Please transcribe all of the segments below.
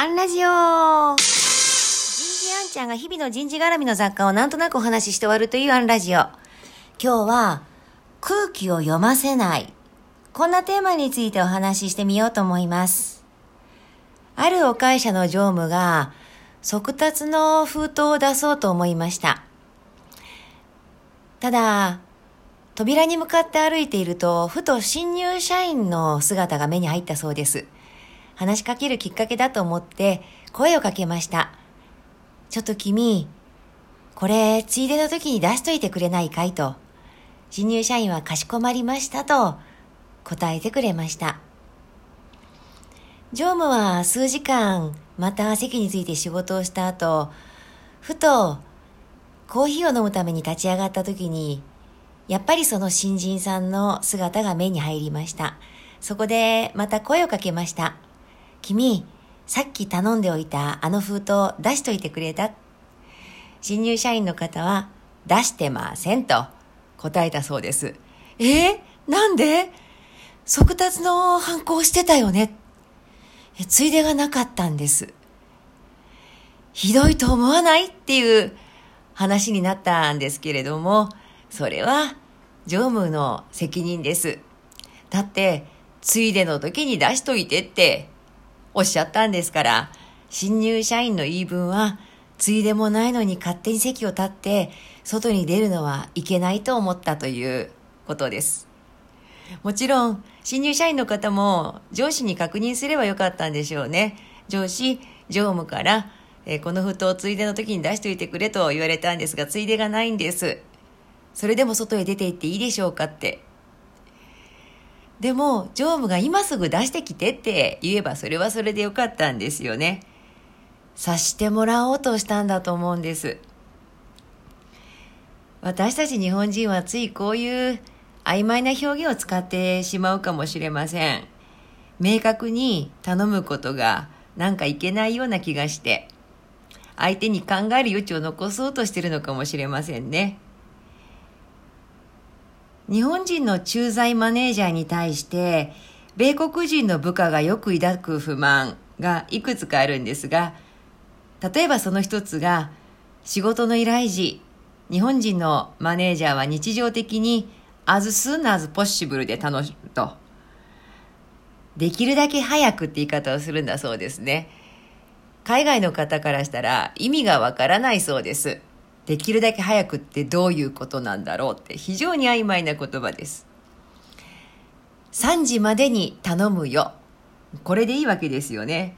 アンラジオ人事アンちゃんが日々の人事絡みの雑貨をなんとなくお話しして終わるというアンラジオ。今日は空気を読ませない。こんなテーマについてお話ししてみようと思います。あるお会社の常務が速達の封筒を出そうと思いました。ただ、扉に向かって歩いていると、ふと新入社員の姿が目に入ったそうです。話しかけるきっかけだと思って声をかけました。ちょっと君、これ、ついでの時に出しといてくれないかいと。新入社員はかしこまりましたと答えてくれました。常務は数時間また席について仕事をした後、ふとコーヒーを飲むために立ち上がった時に、やっぱりその新人さんの姿が目に入りました。そこでまた声をかけました。君、さっき頼んでおいたあの封筒出しといてくれた新入社員の方は出してませんと答えたそうです。えー、なんで？速達の反抗してたよねついでがなかったんです。ひどいと思わない？っていう話になったんですけれども、それは常務の責任です。だって、ついでの時に出しといてっておっしゃったんですから、新入社員の言い分は、ついでもないのに勝手に席を立って、外に出るのはいけないと思ったということです。もちろん、新入社員の方も上司に確認すればよかったんでしょうね。上司、常務から、えーこの封筒をついでの時に出しといてくれと言われたんですが、ついでがないんです。それでも外へ出て行っていいでしょうかって。でも、常務が今すぐ出してきてって言えばそれはそれでよかったんですよね。察してもらおうとしたんだと思うんです。私たち日本人はついこういう曖昧な表現を使ってしまうかもしれません。明確に頼むことがなんかいけないような気がして、相手に考える余地を残そうとしてるのかもしれませんね。日本人の駐在マネージャーに対して、米国人の部下がよく抱く不満がいくつかあるんですが、例えばその一つが、仕事の依頼時、日本人のマネージャーは日常的に as soon as possible で頼むと。できるだけ早くって言い方をするんだそうですね。海外の方からしたら意味がわからないそうです。できるだけ早くってどういうことなんだろうって非常に曖昧な言葉です。3時までに頼むよ。これでいいわけですよね。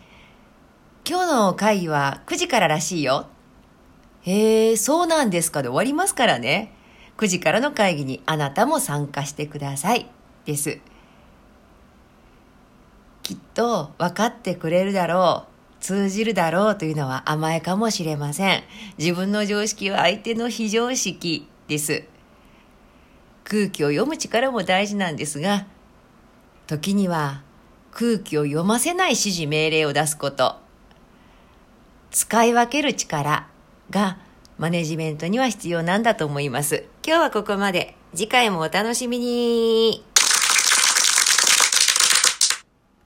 今日の会議は9時かららしいよ。へえ、そうなんですかで終わりますからね。9時からの会議にあなたも参加してください。です。きっと分かってくれるだろう。通じるだろうというのは甘えかもしれません。自分の常識は相手の非常識です。空気を読む力も大事なんですが、時には空気を読ませない指示命令を出すこと、使い分ける力がマネジメントには必要なんだと思います。今日はここまで。次回もお楽しみに。